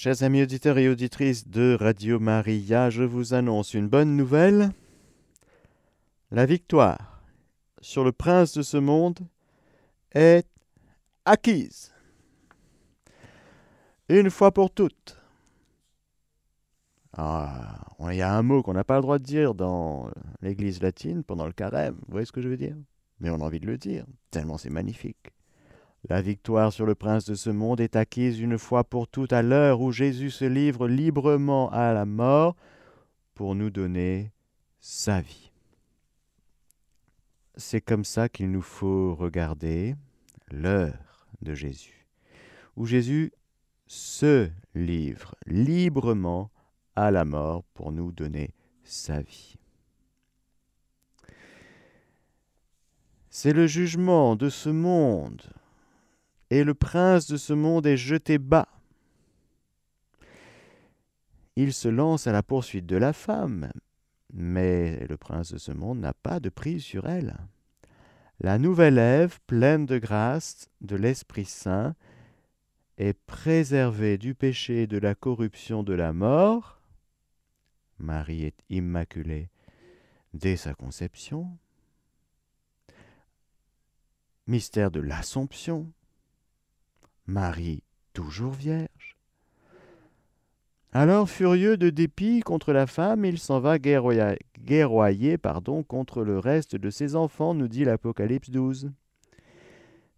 Chers amis auditeurs et auditrices de Radio Maria, je vous annonce une bonne nouvelle. La victoire sur le prince de ce monde est acquise. Une fois pour toutes. Ah, il y a un mot qu'on n'a pas le droit de dire dans l'église latine pendant le carême. Vous voyez ce que je veux dire? Mais on a envie de le dire, tellement c'est magnifique. La victoire sur le prince de ce monde est acquise une fois pour toutes à l'heure où Jésus se livre librement à la mort pour nous donner sa vie. C'est comme ça qu'il nous faut regarder l'heure de Jésus, où Jésus se livre librement à la mort pour nous donner sa vie. C'est le jugement de ce monde, et le prince de ce monde est jeté bas. Il se lance à la poursuite de la femme, mais le prince de ce monde n'a pas de prise sur elle. La nouvelle Ève, pleine de grâce, de l'Esprit Saint, est préservée du péché et de la corruption de la mort, Marie est immaculée dès sa conception. Mystère de l'Assomption. Marie toujours vierge. Alors, furieux de dépit contre la femme, il s'en va guerroyer, pardon, contre le reste de ses enfants, nous dit l'Apocalypse 12.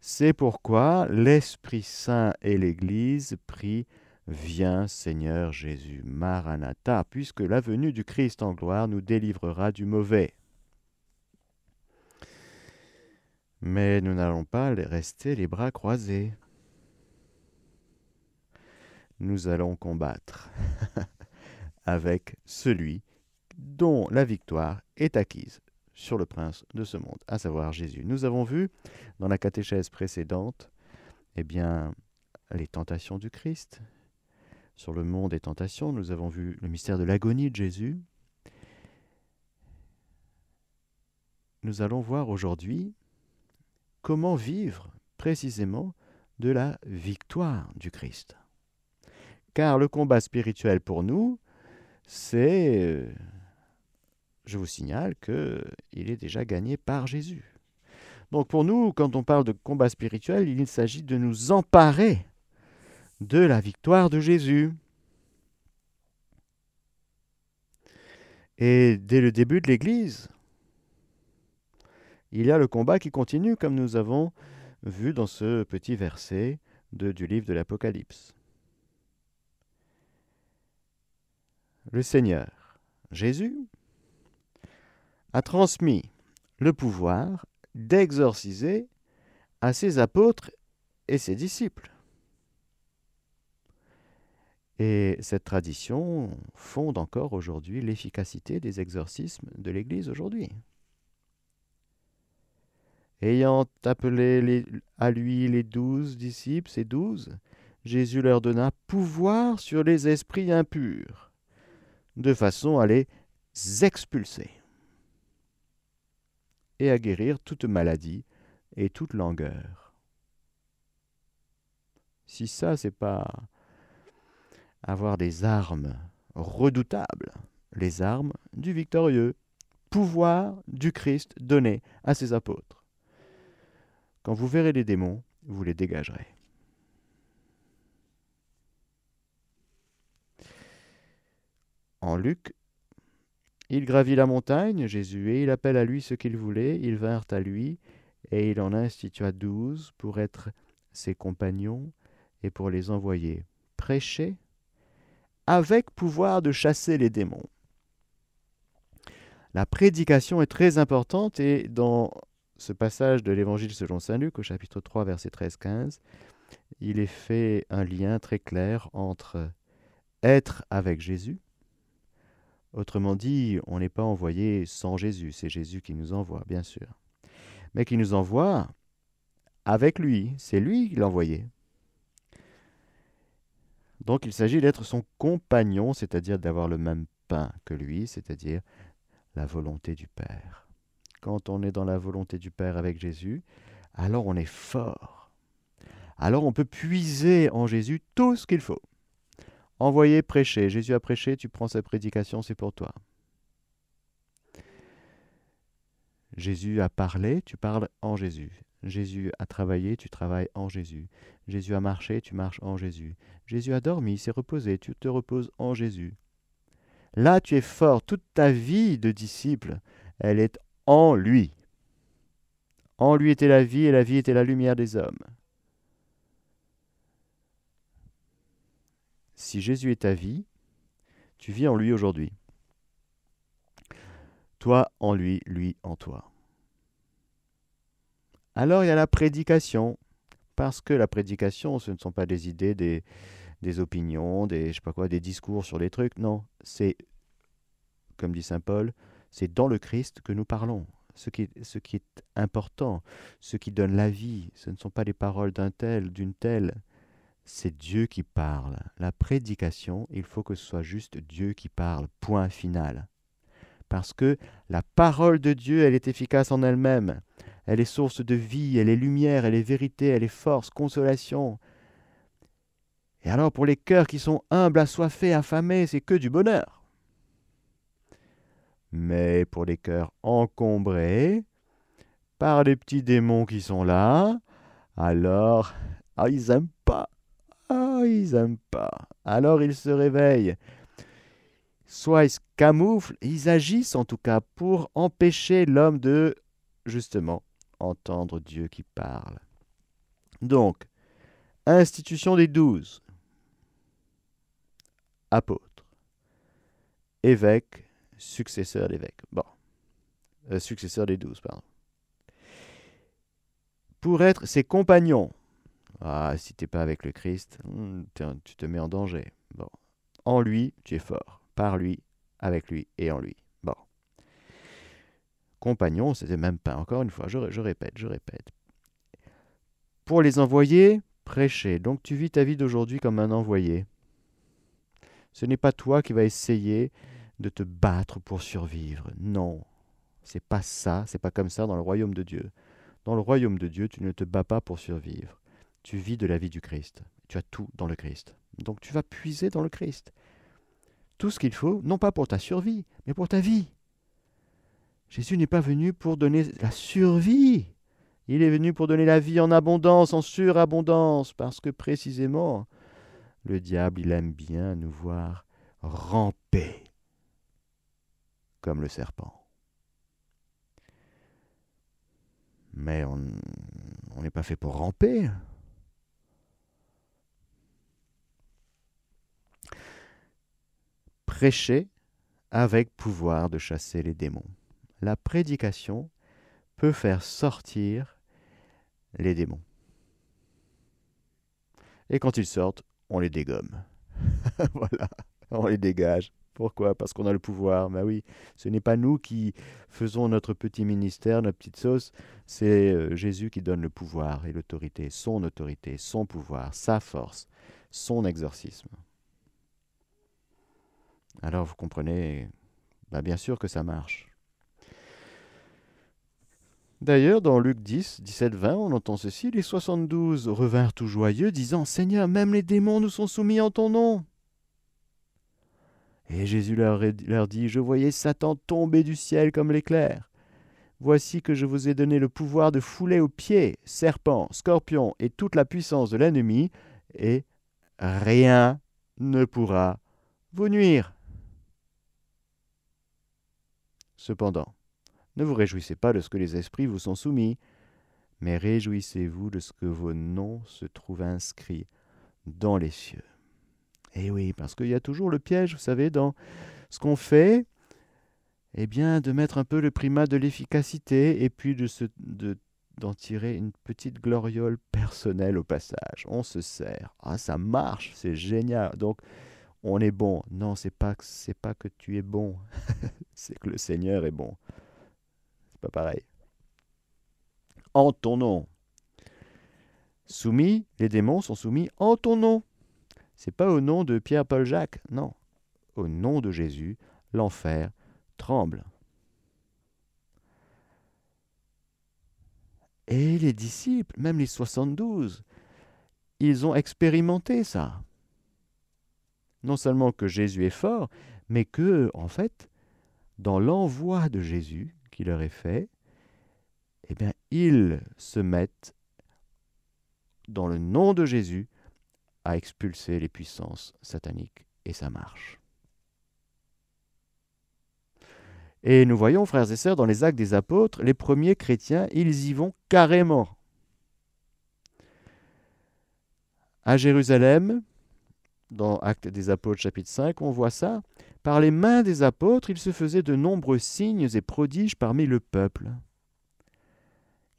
C'est pourquoi l'Esprit Saint et l'Église prient Viens Seigneur Jésus, Maranatha, puisque la venue du Christ en gloire nous délivrera du mauvais. Mais nous n'allons pas rester les bras croisés. Nous allons combattre avec celui dont la victoire est acquise sur le prince de ce monde, à savoir Jésus. Nous avons vu dans la catéchèse précédente, eh bien, les tentations du Christ, sur le monde des tentations, nous avons vu le mystère de l'agonie de Jésus. Nous allons voir aujourd'hui comment vivre précisément de la victoire du Christ. Car le combat spirituel pour nous, c'est, euh, je vous signale qu'il est déjà gagné par Jésus. Donc pour nous, quand on parle de combat spirituel, il s'agit de nous emparer de la victoire de Jésus. Et dès le début de l'Église, il y a le combat qui continue, comme nous avons vu dans ce petit verset du livre de l'Apocalypse. Le Seigneur, Jésus, a transmis le pouvoir d'exorciser à ses apôtres et ses disciples. Et cette tradition fonde encore aujourd'hui l'efficacité des exorcismes de l'Église aujourd'hui. Ayant appelé à lui les douze disciples, ces douze, Jésus leur donna pouvoir sur les esprits impurs, de façon à les expulser et à guérir toute maladie et toute langueur. Si ça, c'est pas avoir des armes redoutables, les armes du victorieux, pouvoir du Christ donné à ses apôtres. Quand vous verrez les démons, vous les dégagerez. En Luc, il gravit la montagne, Jésus, et il appelle à lui ce qu'il voulait. Ils vinrent à lui, et il en institua douze pour être ses compagnons et pour les envoyer prêcher avec pouvoir de chasser les démons. La prédication est très importante et dans ce passage de l'Évangile selon Saint Luc au chapitre 3 verset 13-15, il est fait un lien très clair entre être avec Jésus, autrement dit, on n'est pas envoyé sans Jésus, c'est Jésus qui nous envoie, bien sûr, mais qui nous envoie avec lui, c'est lui qui l'a envoyé. Donc il s'agit d'être son compagnon, c'est-à-dire d'avoir le même pain que lui, c'est-à-dire la volonté du Père. Quand on est dans la volonté du Père avec Jésus, alors on est fort. Alors on peut puiser en Jésus tout ce qu'il faut. Envoyer, prêcher. Jésus a prêché, tu prends sa prédication, c'est pour toi. Jésus a parlé, tu parles en Jésus. Jésus a travaillé, tu travailles en Jésus. Jésus a marché, tu marches en Jésus. Jésus a dormi, s'est reposé, tu te reposes en Jésus. Là, tu es fort. Toute ta vie de disciple, elle est en lui. En lui était la vie et la vie était la lumière des hommes. Si Jésus est ta vie, tu vis en lui aujourd'hui. Toi en lui, lui en toi. Alors il y a la prédication, parce que la prédication, ce ne sont pas des idées, des, opinions, des, discours sur des trucs. Non, c'est, comme dit Saint Paul, c'est dans le Christ que nous parlons. Ce qui est important, ce qui donne la vie, ce ne sont pas les paroles d'un tel, d'une telle, c'est Dieu qui parle. La prédication, il faut que ce soit juste Dieu qui parle, point final. Parce que la parole de Dieu, elle est efficace en elle-même. Elle est source de vie, elle est lumière, elle est vérité, elle est force, consolation. Et alors pour les cœurs qui sont humbles, assoiffés, affamés, c'est que du bonheur. Mais pour les cœurs encombrés par les petits démons qui sont là, alors ah, ils n'aiment pas. Ah, ils n'aiment pas. Alors ils se réveillent. Soit ils se camouflent, ils agissent en tout cas pour empêcher l'homme de, justement, entendre Dieu qui parle. Donc, institution des douze, apôtres, évêques, successeurs d'évêques. Bon, euh, des douze, pardon. Pour être ses compagnons, ah, si tu n'es pas avec le Christ, hmm, tu te mets en danger. En lui, tu es fort. Par lui, avec lui et en lui. Bon. Compagnon, c'était même pas, encore une fois, je, je répète, je répète. Pour les envoyer, prêcher. Donc tu vis ta vie d'aujourd'hui comme un envoyé. Ce n'est pas toi qui vas essayer de te battre pour survivre. Non. C'est pas ça, c'est pas comme ça dans le royaume de Dieu. Dans le royaume de Dieu, tu ne te bats pas pour survivre tu vis de la vie du Christ. Tu as tout dans le Christ. Donc tu vas puiser dans le Christ. Tout ce qu'il faut, non pas pour ta survie, mais pour ta vie. Jésus n'est pas venu pour donner la survie. Il est venu pour donner la vie en abondance, en surabondance, parce que précisément, le diable, il aime bien nous voir ramper comme le serpent. Mais on n'est pas fait pour ramper. Prêcher avec pouvoir de chasser les démons. La prédication peut faire sortir les démons. Et quand ils sortent, on les dégomme. voilà, on les dégage. Pourquoi? Parce qu'on a le pouvoir. Mais oui, ce n'est pas nous qui faisons notre petit ministère, notre petite sauce, c'est euh, Jésus qui donne le pouvoir et l'autorité, son autorité, son pouvoir, sa force, son exorcisme. Alors vous comprenez, bah bien sûr que ça marche. D'ailleurs, dans Luc 10, 17, 20, on entend ceci, les 72 revinrent tout joyeux, disant, Seigneur, même les démons nous sont soumis en ton nom. Et Jésus leur, leur dit, Je voyais Satan tomber du ciel comme l'éclair. Voici que je vous ai donné le pouvoir de fouler aux pieds serpents, scorpions et toute la puissance de l'ennemi, et rien ne pourra vous nuire. Cependant, ne vous réjouissez pas de ce que les esprits vous sont soumis, mais réjouissez-vous de ce que vos noms se trouvent inscrits dans les cieux. Eh oui, parce qu'il y a toujours le piège, vous savez, dans ce qu'on fait, eh bien, de mettre un peu le primat de l'efficacité et puis de se, d'en tirer une petite gloriole personnelle au passage. On se sert. Ah, ça marche, c'est génial. Donc, on est bon. Non, c'est pas c'est pas que tu es bon, c'est que le Seigneur est bon. C'est pas pareil. En ton nom. Soumis, les démons sont soumis en ton nom. C'est pas au nom de Pierre, Paul, Jacques, non. Au nom de Jésus, l'enfer tremble. Et les disciples, même les 72, ils ont expérimenté ça. Non seulement que Jésus est fort, mais que, en fait, dans l'envoi de Jésus qui leur est fait, eh bien, ils se mettent, dans le nom de Jésus, à expulser les puissances sataniques, et ça marche. Et nous voyons, frères et sœurs, dans les actes des apôtres, les premiers chrétiens, ils y vont carrément. À Jérusalem, dans Actes des apôtres chapitre 5, on voit ça. Par les mains des apôtres, il se faisait de nombreux signes et prodiges parmi le peuple.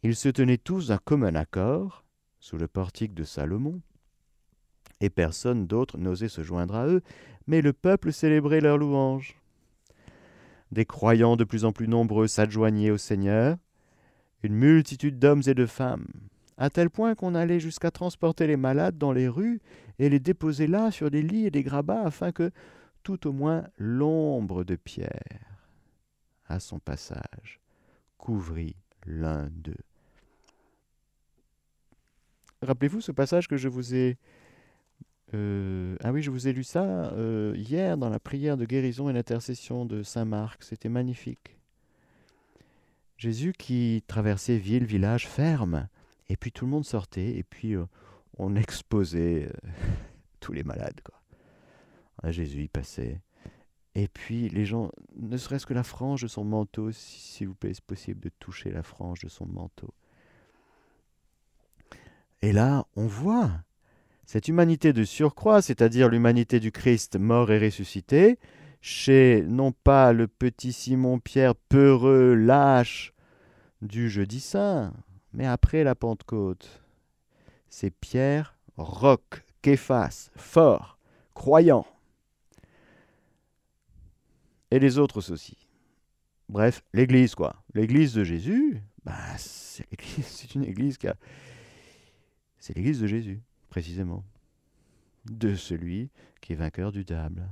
Ils se tenaient tous d'un commun accord, sous le portique de Salomon, et personne d'autre n'osait se joindre à eux, mais le peuple célébrait leur louange. Des croyants de plus en plus nombreux s'adjoignaient au Seigneur, une multitude d'hommes et de femmes, à tel point qu'on allait jusqu'à transporter les malades dans les rues et les déposer là sur des lits et des grabats afin que tout au moins l'ombre de Pierre, à son passage, couvrit l'un d'eux. Rappelez-vous ce passage que je vous ai euh, ah oui, je vous ai lu ça euh, hier dans la prière de guérison et l'intercession de Saint Marc. C'était magnifique. Jésus qui traversait ville, village, ferme, et puis tout le monde sortait, et puis euh, on exposait tous les malades. Jésus y passait. Et puis les gens, ne serait-ce que la frange de son manteau, s'il vous plaît, c'est possible de toucher la frange de son manteau. Et là, on voit cette humanité de surcroît, c'est-à-dire l'humanité du Christ mort et ressuscité, chez non pas le petit Simon-Pierre peureux, lâche du jeudi saint, mais après la Pentecôte. C'est Pierre, roc, Képhas, fort, croyant. Et les autres aussi. Bref, l'Église, quoi. L'Église de Jésus, bah, c'est une Église qui a... C'est l'Église de Jésus précisément, de celui qui est vainqueur du diable.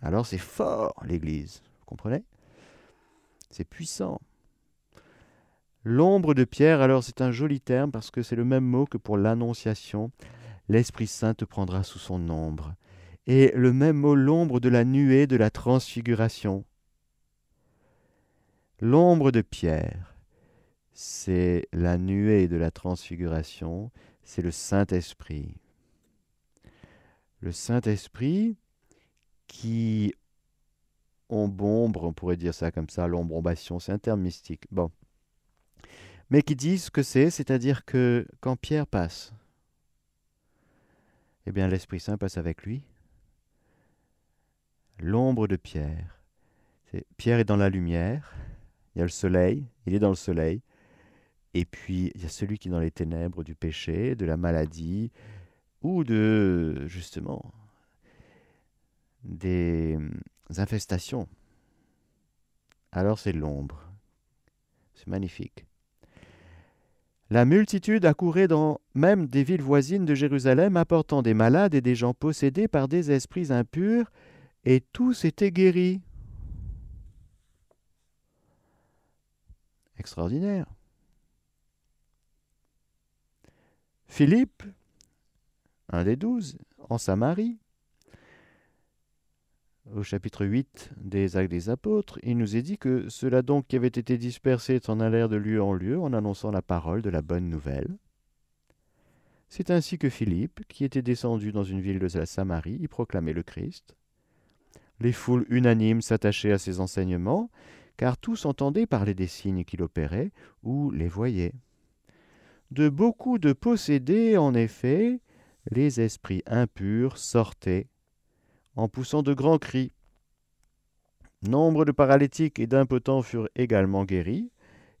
Alors c'est fort l'Église, vous comprenez? C'est puissant. L'ombre de Pierre, alors c'est un joli terme parce que c'est le même mot que pour l'Annonciation. L'Esprit Saint te prendra sous son ombre. Et le même mot, l'ombre de la nuée de la transfiguration. L'ombre de Pierre, c'est la nuée de la transfiguration, c'est le Saint-Esprit. Le Saint-Esprit qui ombre, on pourrait dire ça comme ça, l'ombrombation, c'est un terme mystique. Bon. Mais qui dit ce que c'est, c'est-à-dire que quand Pierre passe, eh bien l'Esprit Saint passe avec lui. L'ombre de Pierre. Pierre est dans la lumière, il y a le soleil, il est dans le soleil, et puis, il y a celui qui est dans les ténèbres du péché, de la maladie, ou de, justement, des hum, infestations. Alors c'est l'ombre. C'est magnifique. La multitude accourait dans même des villes voisines de Jérusalem, apportant des malades et des gens possédés par des esprits impurs, et tous étaient guéris. Extraordinaire. Philippe, un des douze, en Samarie, au chapitre 8 des Actes des Apôtres, il nous est dit que ceux-là donc qui avaient été dispersés s'en allèrent de lieu en lieu en annonçant la parole de la bonne nouvelle. C'est ainsi que Philippe, qui était descendu dans une ville de la Samarie, y proclamait le Christ. Les foules unanimes s'attachaient à ses enseignements, car tous entendaient parler des signes qu'il opérait ou les voyaient. De beaucoup de possédés, en effet, les esprits impurs sortaient en poussant de grands cris. Nombre de paralytiques et d'impotents furent également guéris,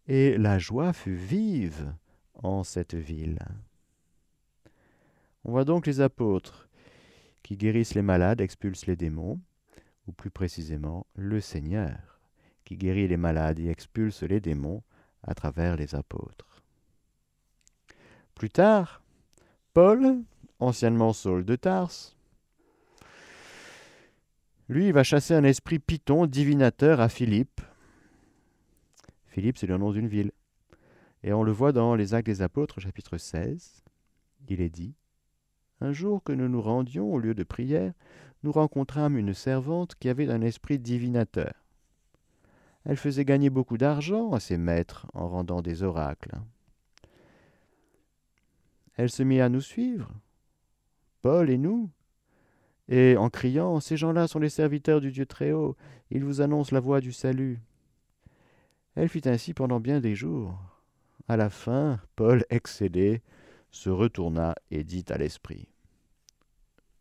et la joie fut vive en cette ville. On voit donc les apôtres qui guérissent les malades, expulsent les démons, ou plus précisément le Seigneur qui guérit les malades et expulse les démons à travers les apôtres. Plus tard, Paul, anciennement Saul de Tarse, lui, va chasser un esprit python divinateur à Philippe. Philippe, c'est le nom d'une ville. Et on le voit dans les Actes des Apôtres, chapitre 16. Il est dit Un jour que nous nous rendions au lieu de prière, nous rencontrâmes une servante qui avait un esprit divinateur. Elle faisait gagner beaucoup d'argent à ses maîtres en rendant des oracles. Elle se mit à nous suivre, Paul et nous, et en criant Ces gens-là sont les serviteurs du Dieu Très-Haut, ils vous annoncent la voie du salut. Elle fit ainsi pendant bien des jours. À la fin, Paul, excédé, se retourna et dit à l'Esprit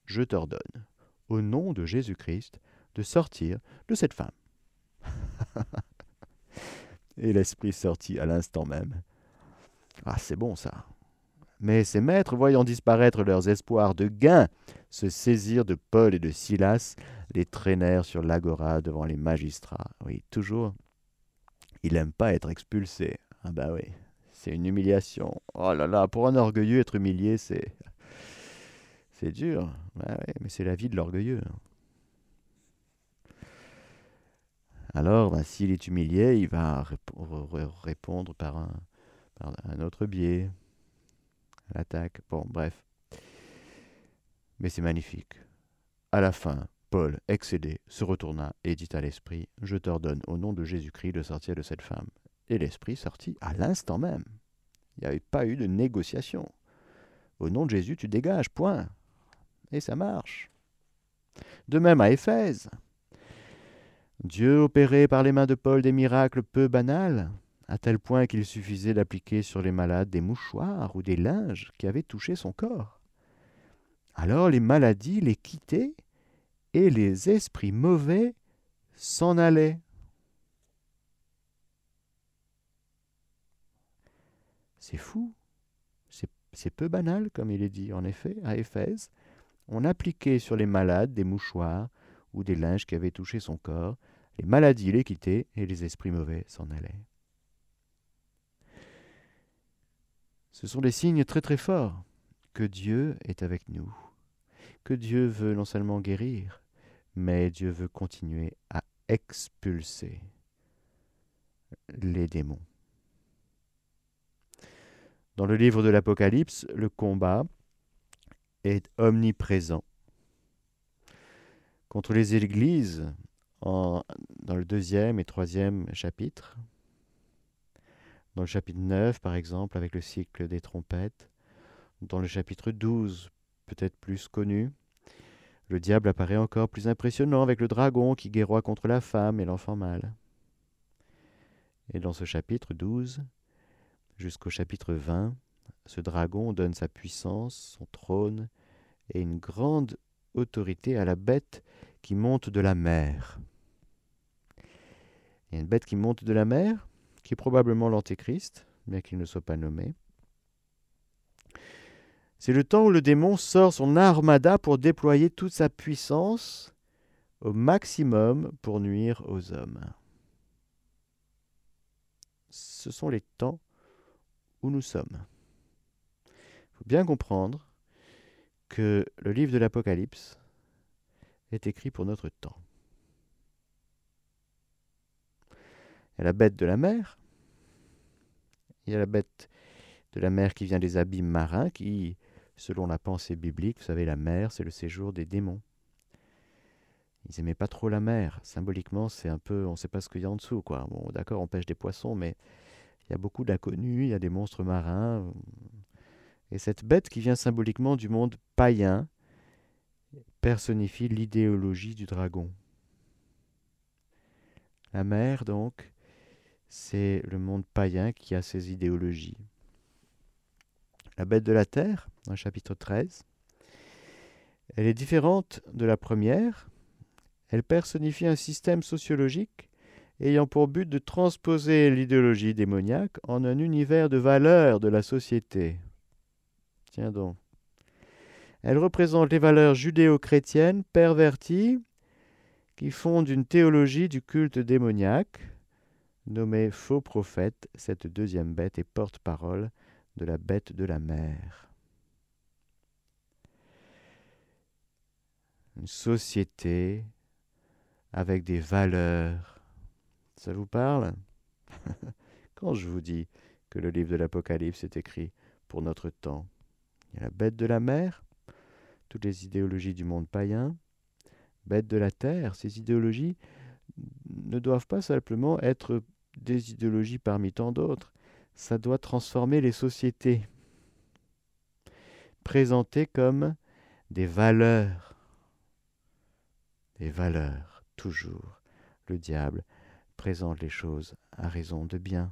Je t'ordonne, au nom de Jésus-Christ, de sortir de cette femme. et l'Esprit sortit à l'instant même. Ah, c'est bon ça. Mais ses maîtres, voyant disparaître leurs espoirs de gain, se saisirent de Paul et de Silas, les traînèrent sur l'agora devant les magistrats. Oui, toujours. Il n'aime pas être expulsé. Ah bah oui, c'est une humiliation. Oh là là, pour un orgueilleux, être humilié, c'est. C'est dur. Bah mais c'est la vie de l'orgueilleux. Alors, bah, s'il est humilié, il va répondre par un autre biais l'attaque. Bon, bref. Mais c'est magnifique. À la fin, Paul, excédé, se retourna et dit à l'esprit Je t'ordonne au nom de Jésus-Christ de sortir de cette femme. Et l'esprit sortit à l'instant même. Il n'y avait pas eu de négociation. Au nom de Jésus, tu dégages, point. Et ça marche. De même à Éphèse. Dieu opérait par les mains de Paul des miracles peu banals à tel point qu'il suffisait d'appliquer sur les malades des mouchoirs ou des linges qui avaient touché son corps. Alors les maladies les quittaient et les esprits mauvais s'en allaient. C'est fou, c'est peu banal comme il est dit en effet à Éphèse. On appliquait sur les malades des mouchoirs ou des linges qui avaient touché son corps, les maladies les quittaient et les esprits mauvais s'en allaient. Ce sont des signes très très forts que Dieu est avec nous, que Dieu veut non seulement guérir, mais Dieu veut continuer à expulser les démons. Dans le livre de l'Apocalypse, le combat est omniprésent. Contre les églises, dans le deuxième et troisième chapitre, dans le chapitre 9, par exemple, avec le cycle des trompettes. Dans le chapitre 12, peut-être plus connu, le diable apparaît encore plus impressionnant avec le dragon qui guerroie contre la femme et l'enfant mâle. Et dans ce chapitre 12, jusqu'au chapitre 20, ce dragon donne sa puissance, son trône et une grande autorité à la bête qui monte de la mer. Il une bête qui monte de la mer, qui est probablement l'Antéchrist, bien qu'il ne soit pas nommé. C'est le temps où le démon sort son armada pour déployer toute sa puissance au maximum pour nuire aux hommes. Ce sont les temps où nous sommes. Il faut bien comprendre que le livre de l'Apocalypse est écrit pour notre temps. Il y a la bête de la mer. Il y a la bête de la mer qui vient des abîmes marins, qui, selon la pensée biblique, vous savez, la mer, c'est le séjour des démons. Ils n'aimaient pas trop la mer. Symboliquement, c'est un peu, on ne sait pas ce qu'il y a en dessous, quoi. Bon, d'accord, on pêche des poissons, mais il y a beaucoup d'inconnus, il y a des monstres marins. Et cette bête qui vient symboliquement du monde païen personnifie l'idéologie du dragon. La mer, donc, c'est le monde païen qui a ses idéologies. La bête de la terre, dans le chapitre 13, elle est différente de la première. Elle personnifie un système sociologique ayant pour but de transposer l'idéologie démoniaque en un univers de valeurs de la société. Tiens donc. Elle représente les valeurs judéo-chrétiennes perverties qui fondent une théologie du culte démoniaque nommé faux prophète, cette deuxième bête est porte-parole de la bête de la mer. Une société avec des valeurs. Ça vous parle? Quand je vous dis que le livre de l'Apocalypse est écrit pour notre temps, il y a la bête de la mer, toutes les idéologies du monde païen, bêtes de la terre, ces idéologies ne doivent pas simplement être des idéologies parmi tant d'autres, ça doit transformer les sociétés, présentées comme des valeurs, des valeurs, toujours. Le diable présente les choses à raison de bien.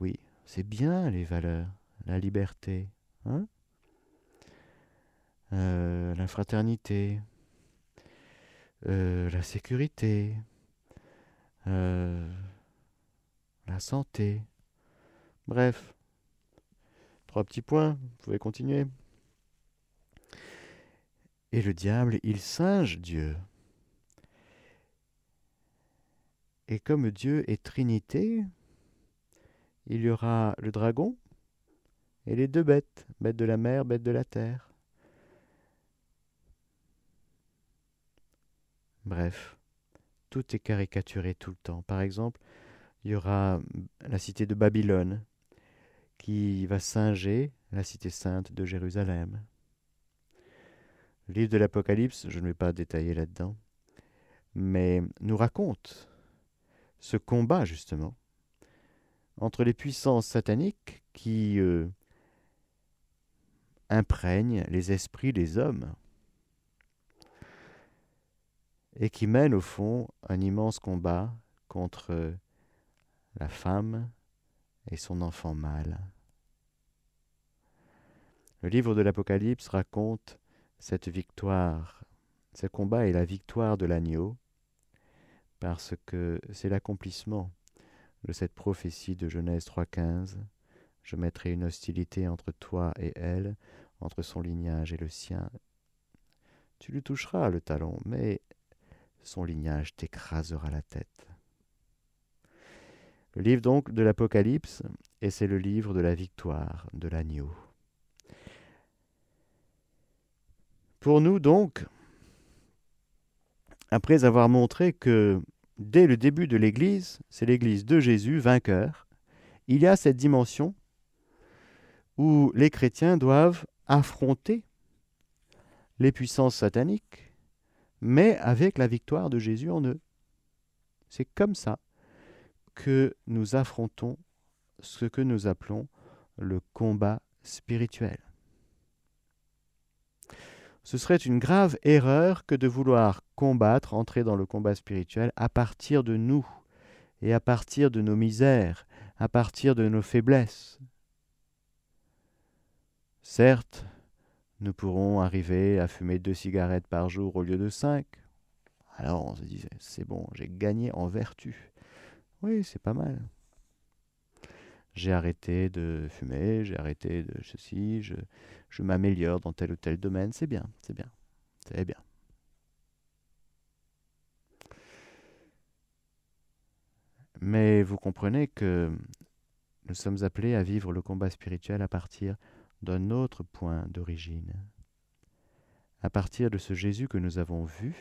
Oui, c'est bien les valeurs, la liberté, hein euh, la fraternité, euh, la sécurité, euh, la santé. Bref, trois petits points, vous pouvez continuer. Et le diable, il singe Dieu. Et comme Dieu est Trinité, il y aura le dragon et les deux bêtes, bêtes de la mer, bêtes de la terre. Bref, tout est caricaturé tout le temps. Par exemple, il y aura la cité de Babylone qui va singer la cité sainte de Jérusalem. Le livre de l'Apocalypse, je ne vais pas détailler là-dedans, mais nous raconte ce combat justement entre les puissances sataniques qui euh, imprègnent les esprits des hommes et qui mènent au fond un immense combat contre la femme et son enfant mâle. Le livre de l'Apocalypse raconte cette victoire. Ce combat est la victoire de l'agneau parce que c'est l'accomplissement de cette prophétie de Genèse 3.15. Je mettrai une hostilité entre toi et elle, entre son lignage et le sien. Tu lui toucheras le talon, mais son lignage t'écrasera la tête. Le livre donc de l'Apocalypse, et c'est le livre de la victoire de l'agneau. Pour nous donc, après avoir montré que dès le début de l'Église, c'est l'Église de Jésus, vainqueur, il y a cette dimension où les chrétiens doivent affronter les puissances sataniques, mais avec la victoire de Jésus en eux. C'est comme ça que nous affrontons ce que nous appelons le combat spirituel. Ce serait une grave erreur que de vouloir combattre, entrer dans le combat spirituel à partir de nous et à partir de nos misères, à partir de nos faiblesses. Certes, nous pourrons arriver à fumer deux cigarettes par jour au lieu de cinq. Alors on se disait, c'est bon, j'ai gagné en vertu. Oui, c'est pas mal. J'ai arrêté de fumer, j'ai arrêté de ceci, je, je m'améliore dans tel ou tel domaine, c'est bien, c'est bien, c'est bien. Mais vous comprenez que nous sommes appelés à vivre le combat spirituel à partir d'un autre point d'origine, à partir de ce Jésus que nous avons vu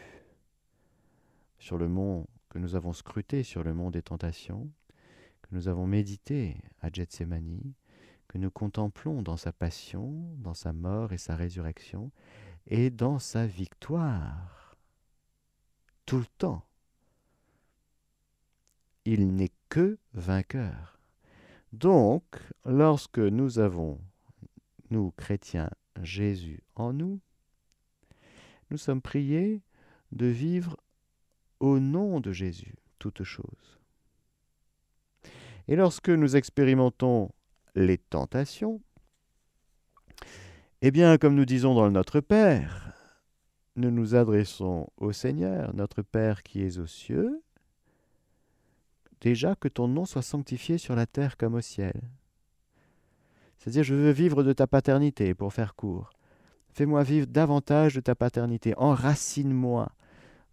sur le mont, que nous avons scruté sur le mont des tentations, que nous avons médité à Gethsemane, que nous contemplons dans sa passion, dans sa mort et sa résurrection, et dans sa victoire. Tout le temps. Il n'est que vainqueur. Donc, lorsque nous avons, nous chrétiens, Jésus en nous, nous sommes priés de vivre au nom de Jésus toutes choses. Et lorsque nous expérimentons les tentations, eh bien, comme nous disons dans le Notre Père, nous nous adressons au Seigneur, notre Père qui est aux cieux, déjà que ton nom soit sanctifié sur la terre comme au ciel. C'est-à-dire, je veux vivre de ta paternité, pour faire court. Fais-moi vivre davantage de ta paternité. Enracine-moi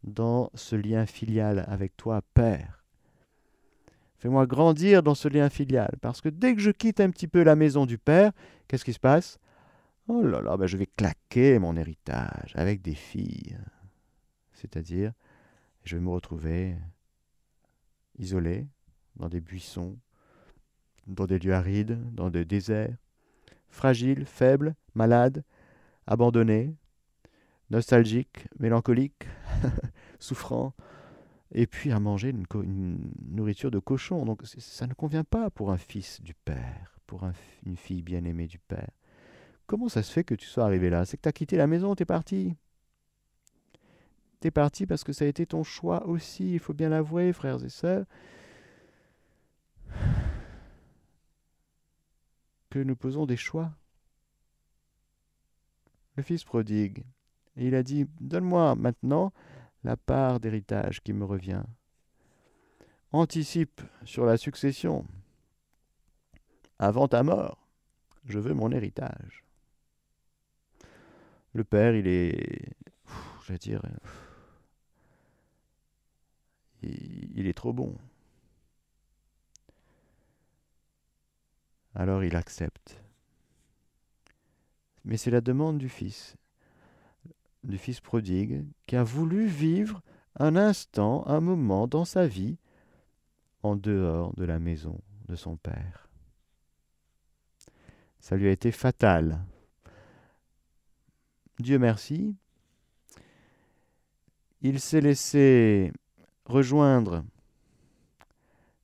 dans ce lien filial avec toi, Père. Fais-moi grandir dans ce lien filial. Parce que dès que je quitte un petit peu la maison du Père, qu'est-ce qui se passe? Oh là là, ben je vais claquer mon héritage avec des filles. C'est-à-dire, je vais me retrouver isolé dans des buissons, dans des lieux arides, dans des déserts, fragile, faible, malade, abandonné, nostalgique, mélancolique, souffrant, et puis à manger une, nourriture de cochon. Donc ça ne convient pas pour un fils du Père, pour une fille bien-aimée du Père. Comment ça se fait que tu sois arrivé là? C'est que tu as quitté la maison, tu es parti? Tu es parti parce que ça a été ton choix aussi, il faut bien l'avouer, frères et sœurs. Que nous posons des choix. Le fils prodigue, il a dit, donne-moi maintenant la part d'héritage qui me revient. Anticipe sur la succession. Avant ta mort, je veux mon héritage. Le père, il est, je dire, il est trop bon. Alors il accepte. Mais c'est la demande du fils du fils prodigue, qui a voulu vivre un instant, un moment dans sa vie, en dehors de la maison de son père. Ça lui a été fatal. Dieu merci, il s'est laissé rejoindre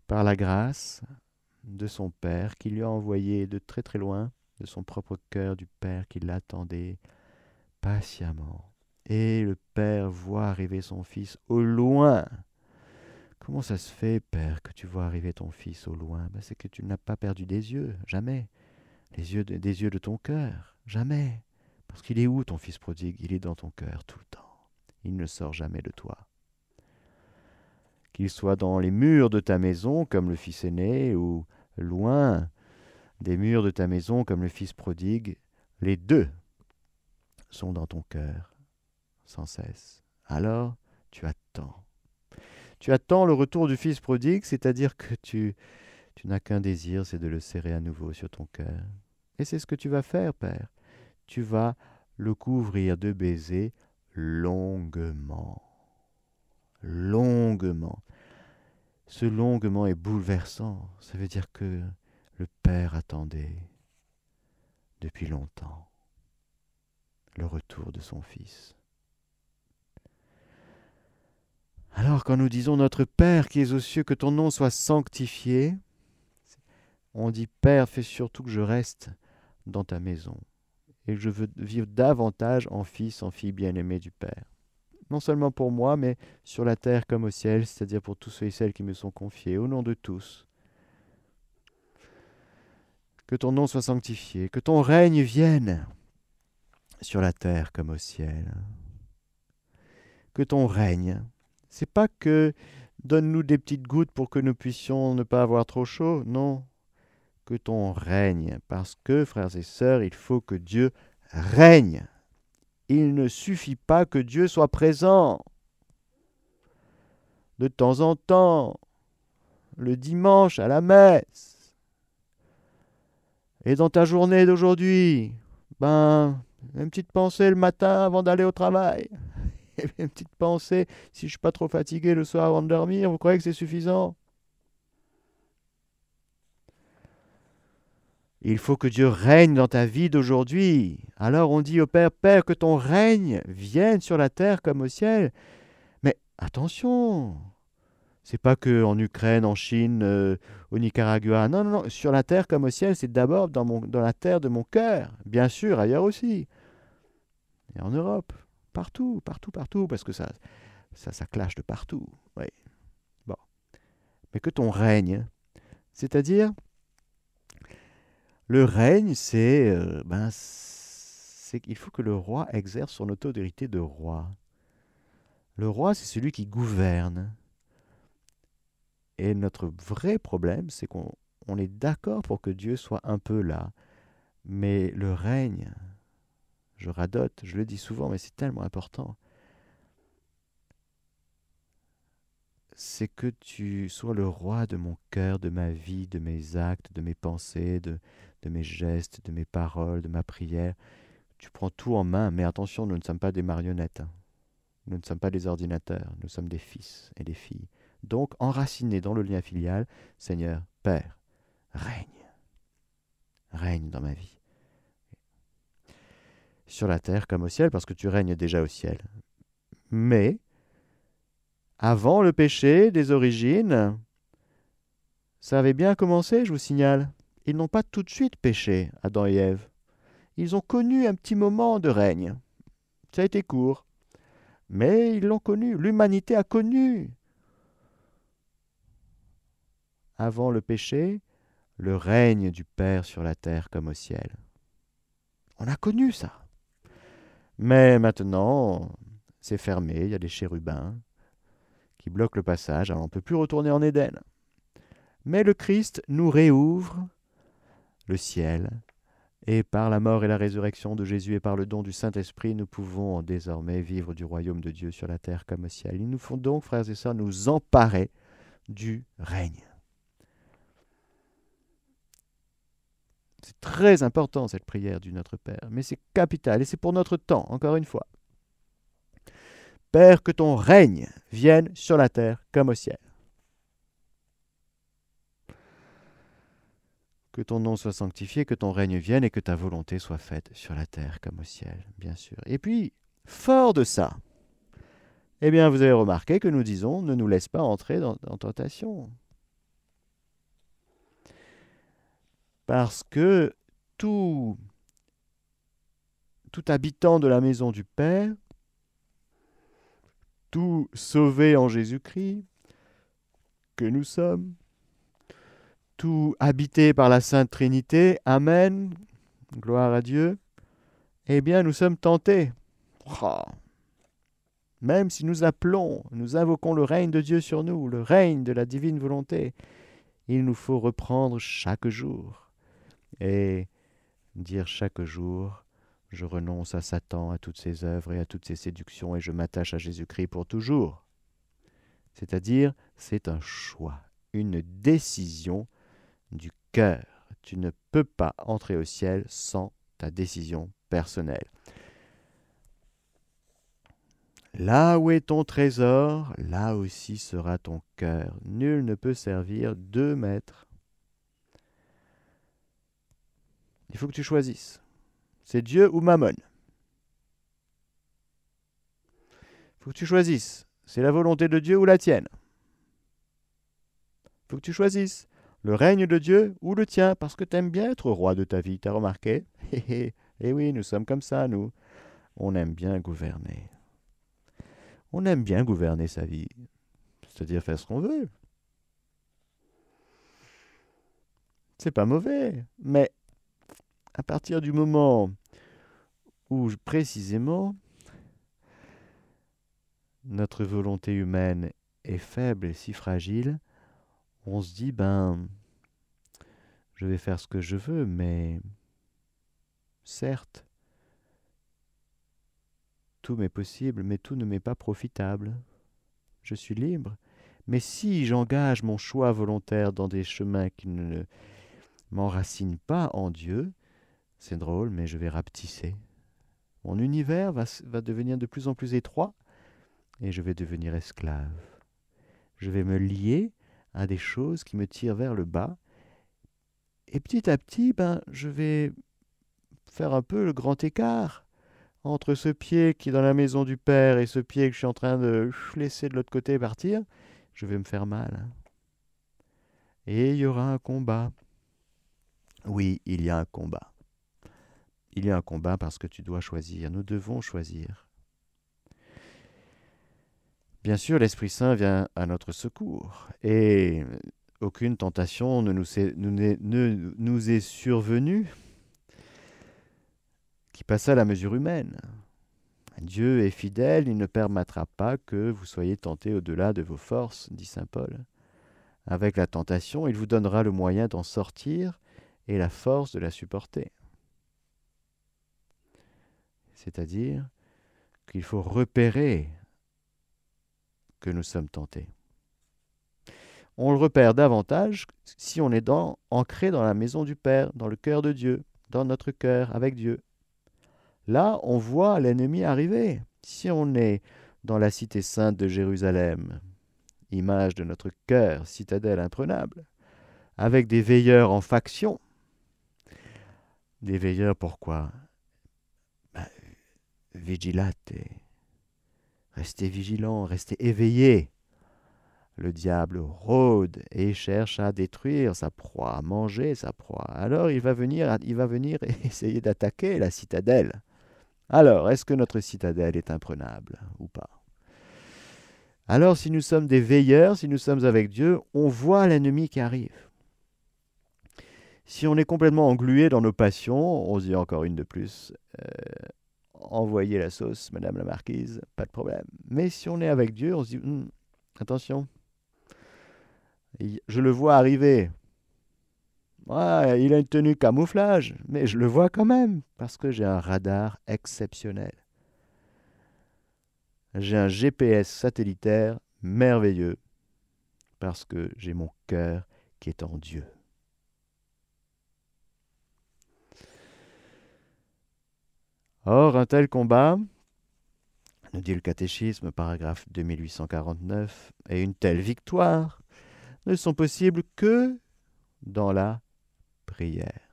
par la grâce de son Père qui lui a envoyé de très très loin, de son propre cœur du Père qui l'attendait patiemment. Et le père voit arriver son fils au loin. Comment ça se fait, père, que tu vois arriver ton fils au loin? Ben, C'est que tu n'as pas perdu des yeux, jamais. Les yeux des yeux de ton cœur, jamais. Parce qu'il est où ton fils prodigue? Il est dans ton cœur tout le temps. Il ne sort jamais de toi. Qu'il soit dans les murs de ta maison comme le fils aîné ou loin des murs de ta maison comme le fils prodigue, les deux sont dans ton cœur sans cesse. Alors, tu attends. Tu attends le retour du Fils prodigue, c'est-à-dire que tu, tu n'as qu'un désir, c'est de le serrer à nouveau sur ton cœur. Et c'est ce que tu vas faire, Père. Tu vas le couvrir de baisers longuement. Longuement. Ce longuement est bouleversant. Ça veut dire que le Père attendait depuis longtemps le retour de son Fils. Alors quand nous disons Notre Père qui es aux cieux, que ton nom soit sanctifié, on dit Père, fais surtout que je reste dans ta maison et que je veux vivre davantage en fils, en fille bien-aimée du Père. Non seulement pour moi, mais sur la terre comme au ciel, c'est-à-dire pour tous ceux et celles qui me sont confiés, au nom de tous. Que ton nom soit sanctifié, que ton règne vienne sur la terre comme au ciel. Que ton règne c'est pas que donne-nous des petites gouttes pour que nous puissions ne pas avoir trop chaud, non. Que ton règne, parce que, frères et sœurs, il faut que Dieu règne. Il ne suffit pas que Dieu soit présent. De temps en temps, le dimanche à la messe. Et dans ta journée d'aujourd'hui, ben, une petite pensée le matin avant d'aller au travail. une petite pensée, si je suis pas trop fatigué le soir avant de dormir, vous croyez que c'est suffisant? Il faut que Dieu règne dans ta vie d'aujourd'hui. Alors on dit au Père, Père, que ton règne vienne sur la terre comme au ciel. Mais attention, c'est pas que en Ukraine, en Chine, euh, au Nicaragua. Non, non, non. Sur la terre comme au ciel, c'est d'abord dans, dans la terre de mon cœur. Bien sûr, ailleurs aussi. Et en Europe. Partout, partout, partout, parce que ça, ça, ça clash de partout. Oui. Bon. Mais que ton règne, c'est-à-dire, le règne, c'est, euh, ben, c'est qu'il faut que le roi exerce son autorité de roi. Le roi, c'est celui qui gouverne. Et notre vrai problème, c'est qu'on on est d'accord pour que Dieu soit un peu là. Mais le règne, je radote, je le dis souvent, mais c'est tellement important. C'est que tu sois le roi de mon cœur, de ma vie, de mes actes, de mes pensées, de, de mes gestes, de mes paroles, de ma prière. Tu prends tout en main, mais attention, nous ne sommes pas des marionnettes. Hein. Nous ne sommes pas des ordinateurs, nous sommes des fils et des filles. Donc, enracinés dans le lien filial, Seigneur, Père, règne. Règne dans ma vie. Sur la terre comme au ciel, parce que tu règnes déjà au ciel. Mais, avant le péché des origines, ça avait bien commencé, je vous signale. Ils n'ont pas tout de suite péché, Adam et Ève. Ils ont connu un petit moment de règne. Ça a été court. Mais ils l'ont connu. L'humanité a connu. Avant le péché, le règne du Père sur la terre comme au ciel. On a connu ça. Mais maintenant, c'est fermé, il y a des chérubins qui bloquent le passage, alors on ne peut plus retourner en Éden. Mais le Christ nous réouvre le ciel, et par la mort et la résurrection de Jésus et par le don du Saint-Esprit, nous pouvons désormais vivre du royaume de Dieu sur la terre comme au ciel. Il nous faut donc, frères et sœurs, nous emparer du règne. C'est très important cette prière du Notre Père, mais c'est capital et c'est pour notre temps, encore une fois. Père, que ton règne vienne sur la terre comme au ciel. Que ton nom soit sanctifié, que ton règne vienne et que ta volonté soit faite sur la terre comme au ciel, bien sûr. Et puis, fort de ça, eh bien, vous avez remarqué que nous disons ne nous laisse pas entrer dans, dans tentation. Parce que tout, tout habitant de la maison du Père, tout sauvé en Jésus-Christ, que nous sommes, tout habité par la Sainte Trinité, Amen, gloire à Dieu, eh bien nous sommes tentés. Même si nous appelons, nous invoquons le règne de Dieu sur nous, le règne de la divine volonté, il nous faut reprendre chaque jour et dire chaque jour je renonce à Satan, à toutes ses œuvres et à toutes ses séductions, et je m'attache à Jésus-Christ pour toujours. C'est-à-dire, c'est un choix, une décision du cœur. Tu ne peux pas entrer au ciel sans ta décision personnelle. Là où est ton trésor, là aussi sera ton cœur. Nul ne peut servir deux maîtres. Il faut que tu choisisses. C'est Dieu ou Mammon. Il faut que tu choisisses. C'est la volonté de Dieu ou la tienne. Il faut que tu choisisses le règne de Dieu ou le tien, parce que tu aimes bien être roi de ta vie, t'as remarqué? Eh oui, nous sommes comme ça, nous. On aime bien gouverner. On aime bien gouverner sa vie, c'est-à-dire faire ce qu'on veut. C'est pas mauvais, mais à partir du moment où précisément notre volonté humaine est faible et si fragile, on se dit, ben, je vais faire ce que je veux, mais certes, tout m'est possible, mais tout ne m'est pas profitable. Je suis libre, mais si j'engage mon choix volontaire dans des chemins qui ne m'enracinent pas en Dieu, c'est drôle, mais je vais rapetisser. Mon univers va, devenir de plus en plus étroit et je vais devenir esclave. Je vais me lier à des choses qui me tirent vers le bas. Et petit à petit, ben, je vais faire un peu le grand écart entre ce pied qui est dans la maison du Père et ce pied que je suis en train de laisser de l'autre côté partir. Je vais me faire mal. Et il y aura un combat. Oui, il y a un combat. Il y a un combat parce que tu dois choisir. Nous devons choisir. Bien sûr, l'Esprit Saint vient à notre secours et aucune tentation ne nous est, survenue qui passe à la mesure humaine. Dieu est fidèle, il ne permettra pas que vous soyez tentés au-delà de vos forces, dit Saint Paul. Avec la tentation, il vous donnera le moyen d'en sortir et la force de la supporter c'est-à-dire qu'il faut repérer que nous sommes tentés. On le repère davantage si on est ancré dans la maison du Père, dans le cœur de Dieu, dans notre cœur avec Dieu. Là, on voit l'ennemi arriver. Si on est dans la cité sainte de Jérusalem, image de notre cœur, citadelle imprenable, avec des veilleurs en faction. Des veilleurs pourquoi? Vigilate. Restez vigilants, restez éveillés. Le diable rôde et cherche à détruire sa proie, à manger sa proie. Alors il va venir, il va venir essayer d'attaquer la citadelle. Alors, est-ce que notre citadelle est imprenable ou pas? Alors, si nous sommes des veilleurs, si nous sommes avec Dieu, on voit l'ennemi qui arrive. Si on est complètement englué dans nos passions, on se dit encore une de plus, euh, envoyez la sauce, Madame la Marquise, pas de problème. Mais si on est avec Dieu, on se dit, hum, attention, je le vois arriver. il a une tenue camouflage, mais je le vois quand même, parce que j'ai un radar exceptionnel. J'ai un GPS satellitaire merveilleux, parce que j'ai mon cœur qui est en Dieu. Or, un tel combat, nous dit le catéchisme, paragraphe 2849, et une telle victoire ne sont possibles que dans la prière.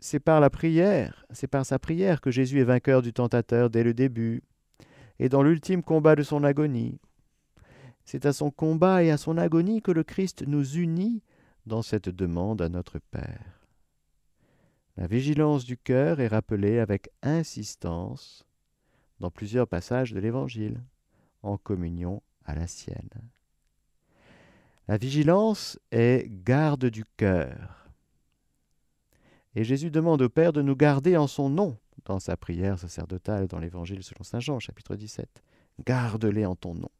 C'est par la prière, c'est par sa prière que Jésus est vainqueur du tentateur dès le début, et dans l'ultime combat de son agonie. C'est à son combat et à son agonie que le Christ nous unit dans cette demande à notre Père. La vigilance du cœur est rappelée avec insistance dans plusieurs passages de l'Évangile, en communion à la sienne. La vigilance est garde du cœur. Et Jésus demande au Père de nous garder en son nom dans sa prière sacerdotale dans l'Évangile selon Saint Jean, chapitre 17. Garde-les en ton nom.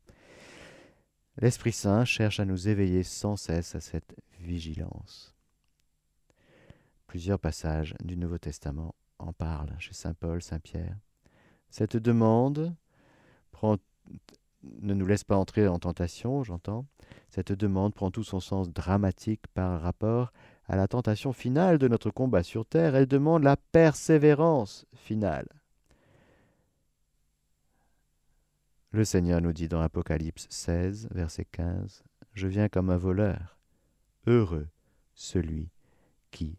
L'Esprit Saint cherche à nous éveiller sans cesse à cette vigilance. Plusieurs passages du Nouveau Testament en parlent chez Saint Paul, Saint Pierre. Cette demande ne nous laisse pas entrer en tentation, j'entends. Cette demande prend tout son sens dramatique par rapport à la tentation finale de notre combat sur terre. Elle demande la persévérance finale. Le Seigneur nous dit dans Apocalypse 16, verset 15, Je viens comme un voleur. Heureux celui qui